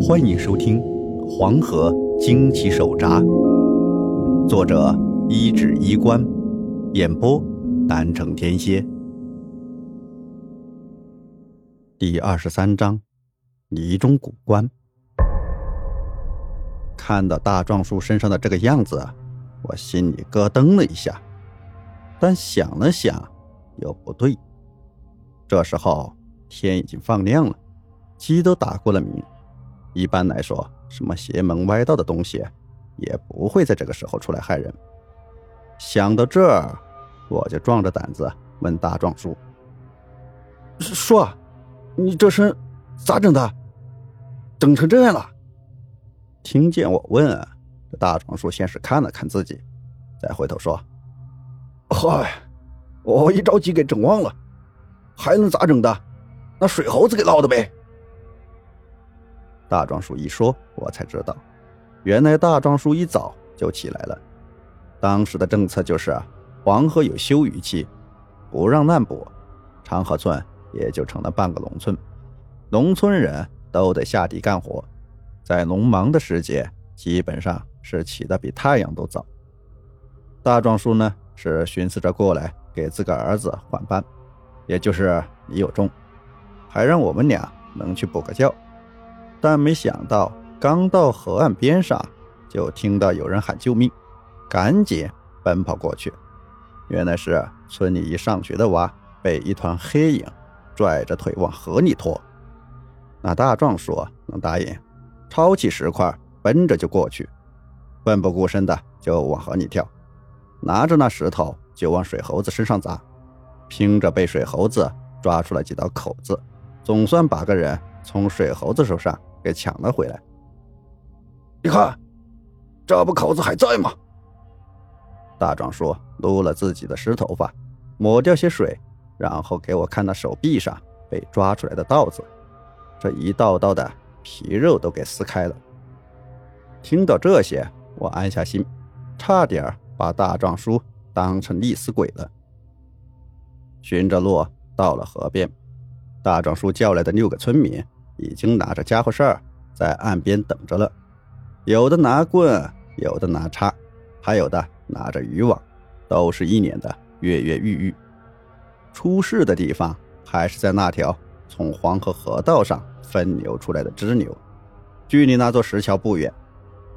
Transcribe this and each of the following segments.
欢迎收听《黄河惊奇手札》，作者一指衣冠，演播南城天蝎。第二十三章：泥中古棺。看到大壮树身上的这个样子，我心里咯噔了一下，但想了想，又不对。这时候天已经放亮了，鸡都打过了鸣。一般来说，什么邪门歪道的东西，也不会在这个时候出来害人。想到这儿，我就壮着胆子问大壮叔：“叔，你这身咋整的？整成这样了？”听见我问，这大壮叔先是看了看自己，再回头说：“嗨，我一着急给整忘了，还能咋整的？那水猴子给捞的呗。”大壮叔一说，我才知道，原来大壮叔一早就起来了。当时的政策就是，黄河有休渔期，不让滥捕，长河村也就成了半个农村，农村人都得下地干活，在农忙的时节，基本上是起得比太阳都早。大壮叔呢，是寻思着过来给自个儿子换班，也就是李有忠，还让我们俩能去补个觉。但没想到，刚到河岸边上，就听到有人喊救命，赶紧奔跑过去。原来是村里一上学的娃被一团黑影拽着腿往河里拖。那大壮说能答应，抄起石块奔着就过去，奋不顾身的就往河里跳，拿着那石头就往水猴子身上砸，拼着被水猴子抓出了几道口子，总算把个人从水猴子手上。给抢了回来。你看，这不口子还在吗？大壮说：“撸了自己的湿头发，抹掉些水，然后给我看那手臂上被抓出来的道子，这一道道的皮肉都给撕开了。”听到这些，我安下心，差点把大壮叔当成溺死鬼了。循着路到了河边，大壮叔叫来的六个村民。已经拿着家伙事儿在岸边等着了，有的拿棍，有的拿叉，还有的拿着渔网，都是一脸的跃跃欲欲。出事的地方还是在那条从黄河河道上分流出来的支流，距离那座石桥不远。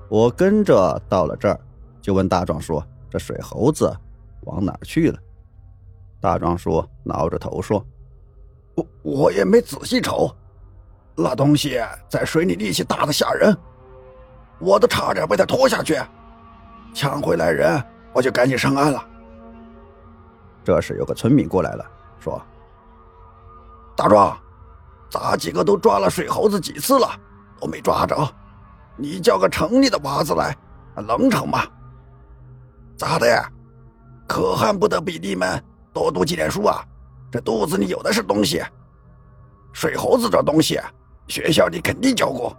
我跟着到了这儿，就问大壮说：“这水猴子往哪儿去了？”大壮叔挠着头说：“我我也没仔细瞅。”那东西在水里力气大的吓人，我都差点被他拖下去。抢回来人，我就赶紧上岸了。这时有个村民过来了，说：“大壮，咱几个都抓了水猴子几次了，都没抓着。你叫个城里的娃子来，能成吗？咋的？可恨不得比你们多读几点书啊！这肚子里有的是东西。水猴子这东西。”学校里肯定教过。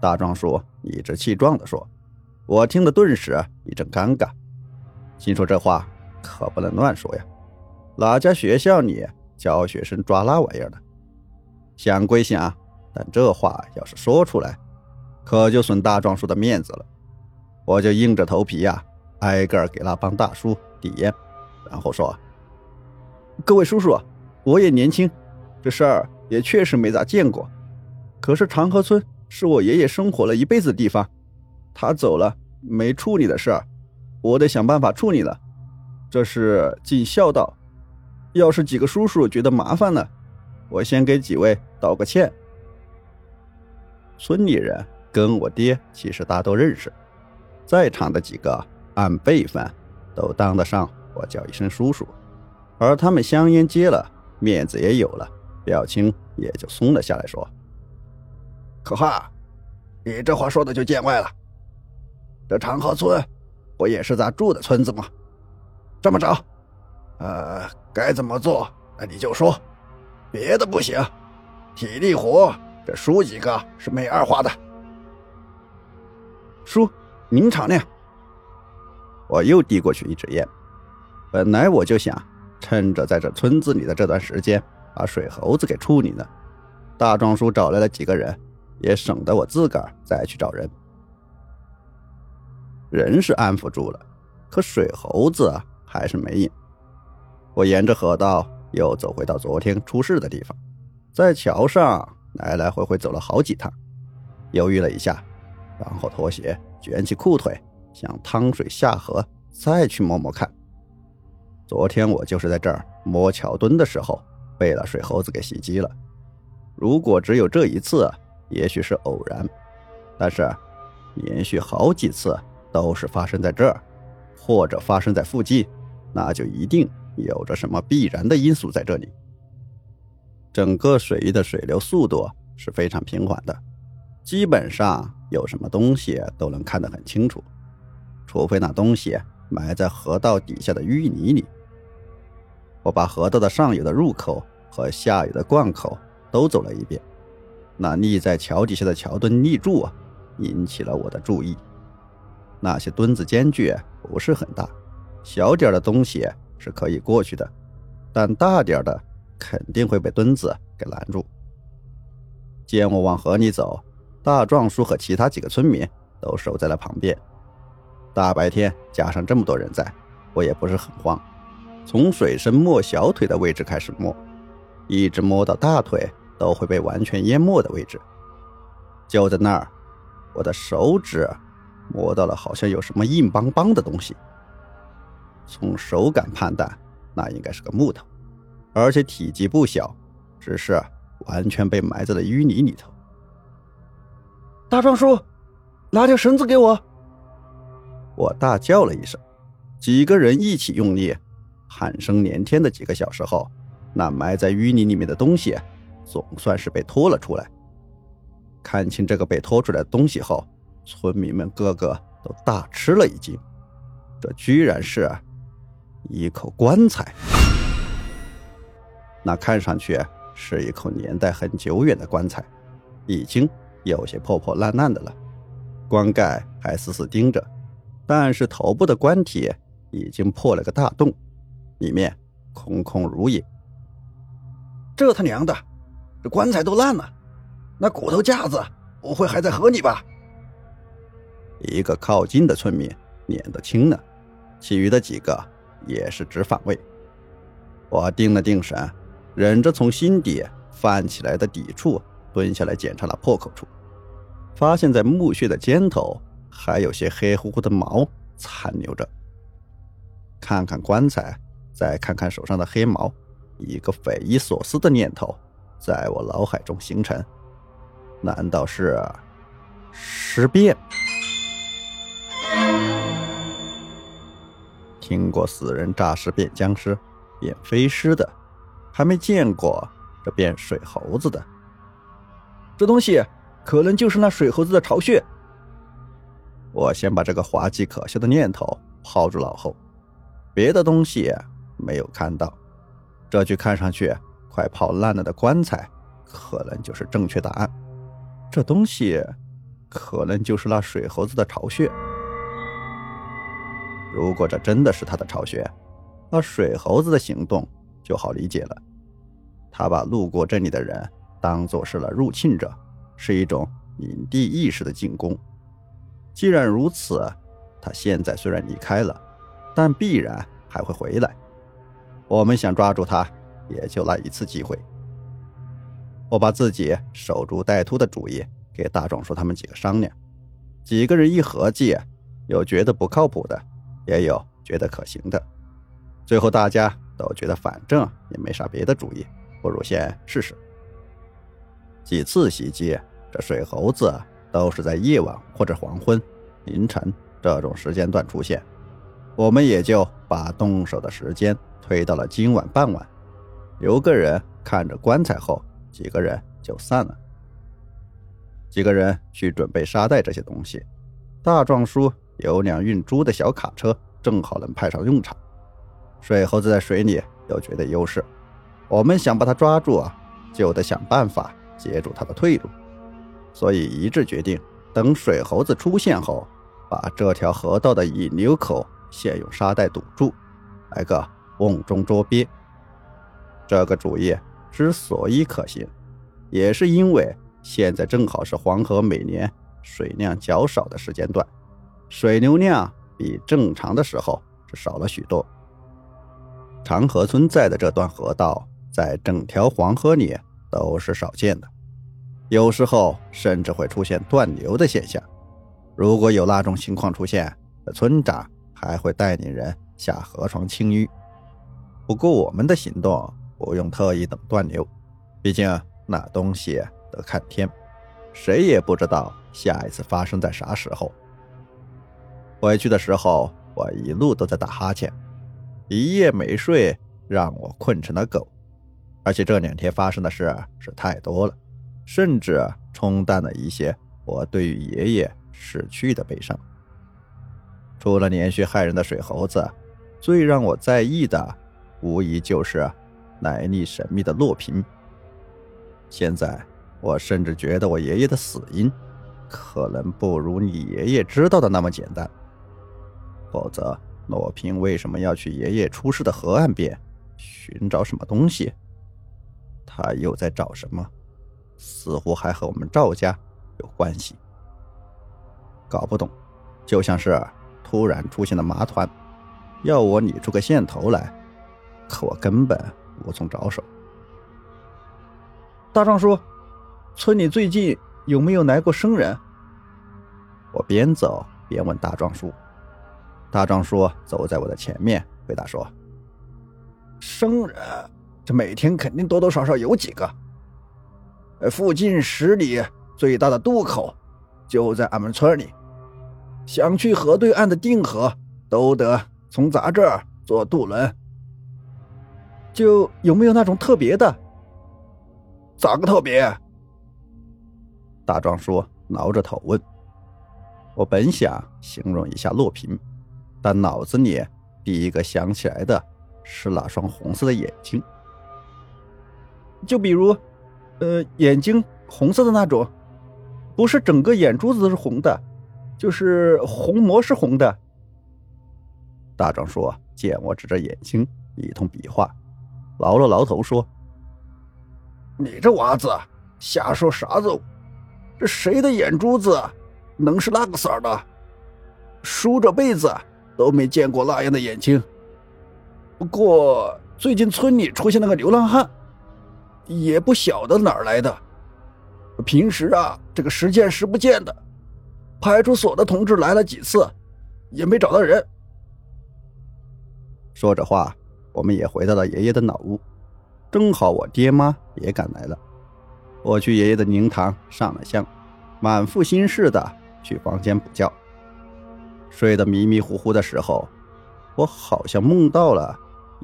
大壮叔理直气壮地说：“我听得顿时一阵尴尬，心说这话可不能乱说呀，哪家学校里教学生抓那玩意儿的？想归想，但这话要是说出来，可就损大壮叔的面子了。我就硬着头皮呀，挨个给那帮大叔递烟，然后说：‘各位叔叔，我也年轻，这事儿……’”也确实没咋见过，可是长河村是我爷爷生活了一辈子的地方，他走了没处理的事儿，我得想办法处理了，这是尽孝道。要是几个叔叔觉得麻烦了，我先给几位道个歉。村里人跟我爹其实大都认识，在场的几个按辈分都当得上我叫一声叔叔，而他们香烟接了，面子也有了。表情也就松了下来，说：“可哈，你这话说的就见外了。这长河村不也是咱住的村子吗？这么着，呃，该怎么做，那你就说，别的不行。体力活，这叔几个是没二话的。叔，您敞亮。”我又递过去一支烟。本来我就想趁着在这村子里的这段时间。把水猴子给处理了，大壮叔找来了几个人，也省得我自个儿再去找人。人是安抚住了，可水猴子还是没影。我沿着河道又走回到昨天出事的地方，在桥上来来回回走了好几趟，犹豫了一下，然后脱鞋，卷起裤腿，想趟水下河，再去摸摸看。昨天我就是在这儿摸桥墩的时候，被了水猴子给袭击了。如果只有这一次，也许是偶然，但是连续好几次都是发生在这儿，或者发生在附近，那就一定有着什么必然的因素在这里。整个水域的水流速度是非常平缓的，基本上有什么东西都能看得很清楚，除非那东西埋在河道底下的淤泥里。我把河道的上游的入口和下游的灌口都走了一遍，那立在桥底下的桥墩立柱啊，引起了我的注意。那些墩子间距不是很大，小点的东西是可以过去的，但大点的肯定会被墩子给拦住。见我往河里走，大壮叔和其他几个村民都守在了旁边。大白天加上这么多人在，我也不是很慌。从水深没小腿的位置开始摸，一直摸到大腿都会被完全淹没的位置。就在那儿，我的手指摸到了好像有什么硬邦邦的东西。从手感判断，那应该是个木头，而且体积不小，只是完全被埋在了淤泥里头。大壮叔，拿条绳子给我！我大叫了一声，几个人一起用力。喊声连天的几个小时后，那埋在淤泥里面的东西总算是被拖了出来。看清这个被拖出来的东西后，村民们个个都大吃了一惊，这居然是一口棺材。那看上去是一口年代很久远的棺材，已经有些破破烂烂的了，棺盖还死死钉着，但是头部的棺体已经破了个大洞。里面空空如也。这他娘的，这棺材都烂了，那骨头架子不会还在河里吧？一个靠近的村民脸都青了，其余的几个也是直反胃。我定了定神，忍着从心底泛起来的抵触，蹲下来检查了破口处，发现在墓穴的尖头还有些黑乎乎的毛残留着。看看棺材。再看看手上的黑毛，一个匪夷所思的念头在我脑海中形成：难道是尸变？听过死人诈尸变僵尸、变飞尸的，还没见过这变水猴子的。这东西可能就是那水猴子的巢穴。我先把这个滑稽可笑的念头抛诸脑后，别的东西。没有看到，这具看上去快泡烂了的棺材，可能就是正确答案。这东西，可能就是那水猴子的巢穴。如果这真的是他的巢穴，那水猴子的行动就好理解了。他把路过这里的人当做是了入侵者，是一种领地意识的进攻。既然如此，他现在虽然离开了，但必然还会回来。我们想抓住他，也就那一次机会。我把自己守株待兔的主意给大壮叔他们几个商量，几个人一合计，有觉得不靠谱的，也有觉得可行的。最后大家都觉得反正也没啥别的主意，不如先试试。几次袭击，这水猴子都是在夜晚或者黄昏、凌晨这种时间段出现，我们也就把动手的时间。推到了今晚傍晚，留个人看着棺材后，几个人就散了。几个人去准备沙袋这些东西。大壮叔有辆运猪的小卡车，正好能派上用场。水猴子在水里有绝对优势，我们想把它抓住啊，就得想办法截住它的退路。所以一致决定，等水猴子出现后，把这条河道的引流口先用沙袋堵住，来个。瓮中捉鳖，这个主意之所以可行，也是因为现在正好是黄河每年水量较少的时间段，水流量比正常的时候是少了许多。长河村在的这段河道，在整条黄河里都是少见的，有时候甚至会出现断流的现象。如果有那种情况出现，村长还会带领人下河床清淤。不过我们的行动不用特意等断流，毕竟那东西得看天，谁也不知道下一次发生在啥时候。回去的时候，我一路都在打哈欠，一夜没睡，让我困成了狗。而且这两天发生的事是太多了，甚至冲淡了一些我对于爷爷逝去的悲伤。除了连续害人的水猴子，最让我在意的。无疑就是来历神秘的洛平。现在我甚至觉得我爷爷的死因可能不如你爷爷知道的那么简单。否则，洛平为什么要去爷爷出事的河岸边寻找什么东西？他又在找什么？似乎还和我们赵家有关系。搞不懂，就像是突然出现的麻团，要我理出个线头来。可我根本无从着手。大壮叔，村里最近有没有来过生人？我边走边问大壮叔。大壮叔走在我的前面，回答说：“生人，这每天肯定多多少少有几个。附近十里最大的渡口就在俺们村里，想去河对岸的定河，都得从咱这儿坐渡轮。”就有没有那种特别的？咋个特别？大壮说挠着头问。我本想形容一下洛平，但脑子里第一个想起来的是那双红色的眼睛。就比如，呃，眼睛红色的那种，不是整个眼珠子都是红的，就是虹膜是红的。大壮说见我指着眼睛，一通比划。挠了挠头说：“你这娃子瞎说啥子？这谁的眼珠子能是那个色儿的？叔这辈子都没见过那样的眼睛。不过最近村里出现了个流浪汉，也不晓得哪儿来的。平时啊，这个时见时不见的。派出所的同志来了几次，也没找到人。”说着话。我们也回到了爷爷的老屋，正好我爹妈也赶来了。我去爷爷的灵堂上了香，满腹心事的去房间补觉。睡得迷迷糊糊的时候，我好像梦到了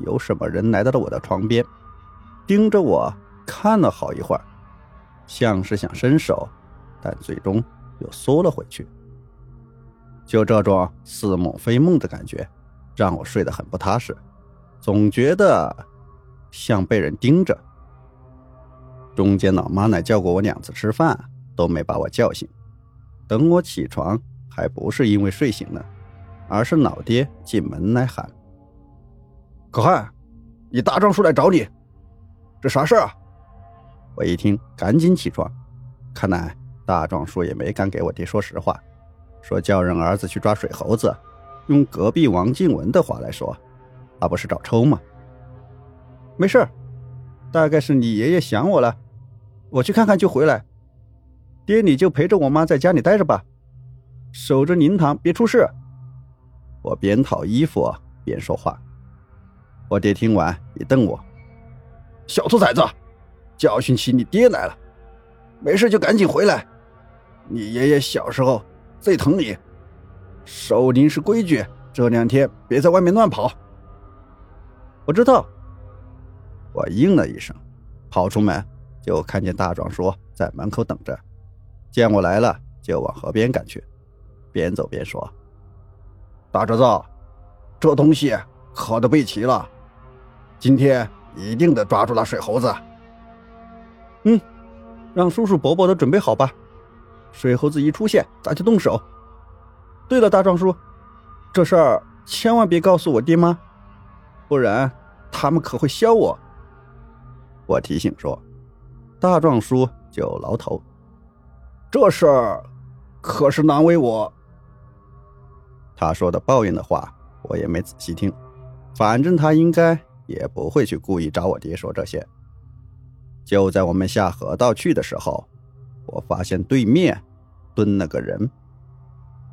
有什么人来到了我的床边，盯着我看了好一会儿，像是想伸手，但最终又缩了回去。就这种似梦非梦的感觉，让我睡得很不踏实。总觉得像被人盯着。中间老妈奶叫过我两次吃饭，都没把我叫醒。等我起床，还不是因为睡醒了，而是老爹进门来喊：“可汗，你大壮叔来找你，这啥事啊？”我一听，赶紧起床。看来大壮叔也没敢给我爹说实话，说叫人儿子去抓水猴子。用隔壁王静文的话来说。那不是找抽吗？没事大概是你爷爷想我了，我去看看就回来。爹，你就陪着我妈在家里待着吧，守着灵堂，别出事。我边套衣服边说话。我爹听完也瞪我：“小兔崽子，教训起你爹来了！没事就赶紧回来。你爷爷小时候最疼你，守灵是规矩，这两天别在外面乱跑。”我知道，我应了一声，跑出门就看见大壮叔在门口等着，见我来了就往河边赶去，边走边说：“大侄子，这东西可都备齐了，今天一定得抓住那水猴子。”嗯，让叔叔伯伯都准备好吧，水猴子一出现，咱就动手。对了，大壮叔，这事儿千万别告诉我爹妈。不然，他们可会削我。我提醒说，大壮叔就挠头，这事儿可是难为我。他说的抱怨的话，我也没仔细听，反正他应该也不会去故意找我爹说这些。就在我们下河道去的时候，我发现对面蹲了个人，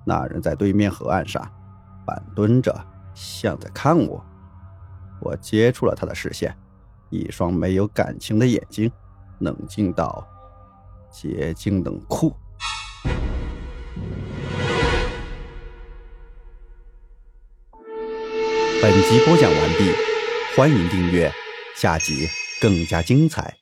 那人在对面河岸上半蹲着，像在看我。我接触了他的视线，一双没有感情的眼睛，冷静到结晶冷酷。本集播讲完毕，欢迎订阅，下集更加精彩。